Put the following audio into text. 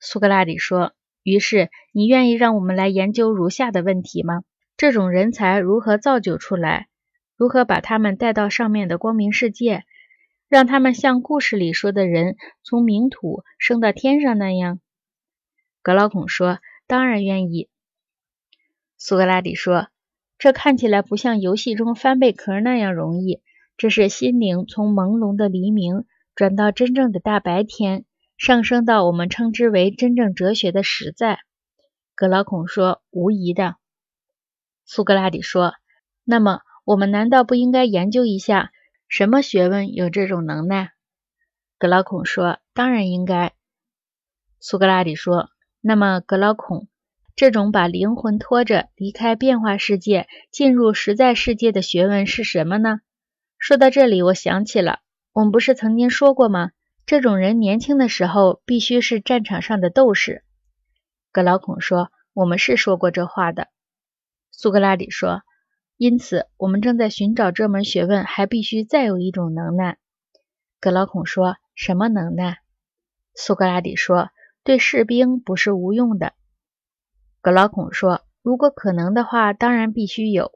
苏格拉底说：“于是你愿意让我们来研究如下的问题吗？这种人才如何造就出来？如何把他们带到上面的光明世界，让他们像故事里说的人从冥土升到天上那样？”格劳孔说：“当然愿意。”苏格拉底说：“这看起来不像游戏中翻贝壳那样容易。这是心灵从朦胧的黎明转到真正的大白天，上升到我们称之为真正哲学的实在。”格老孔说：“无疑的。”苏格拉底说：“那么，我们难道不应该研究一下什么学问有这种能耐？”格老孔说：“当然应该。”苏格拉底说：“那么，格老孔。”这种把灵魂拖着离开变化世界，进入实在世界的学问是什么呢？说到这里，我想起了，我们不是曾经说过吗？这种人年轻的时候必须是战场上的斗士。格劳孔说：“我们是说过这话的。”苏格拉底说：“因此，我们正在寻找这门学问，还必须再有一种能耐。”格劳孔说：“什么能耐？”苏格拉底说：“对士兵不是无用的。”格劳孔说：“如果可能的话，当然必须有。”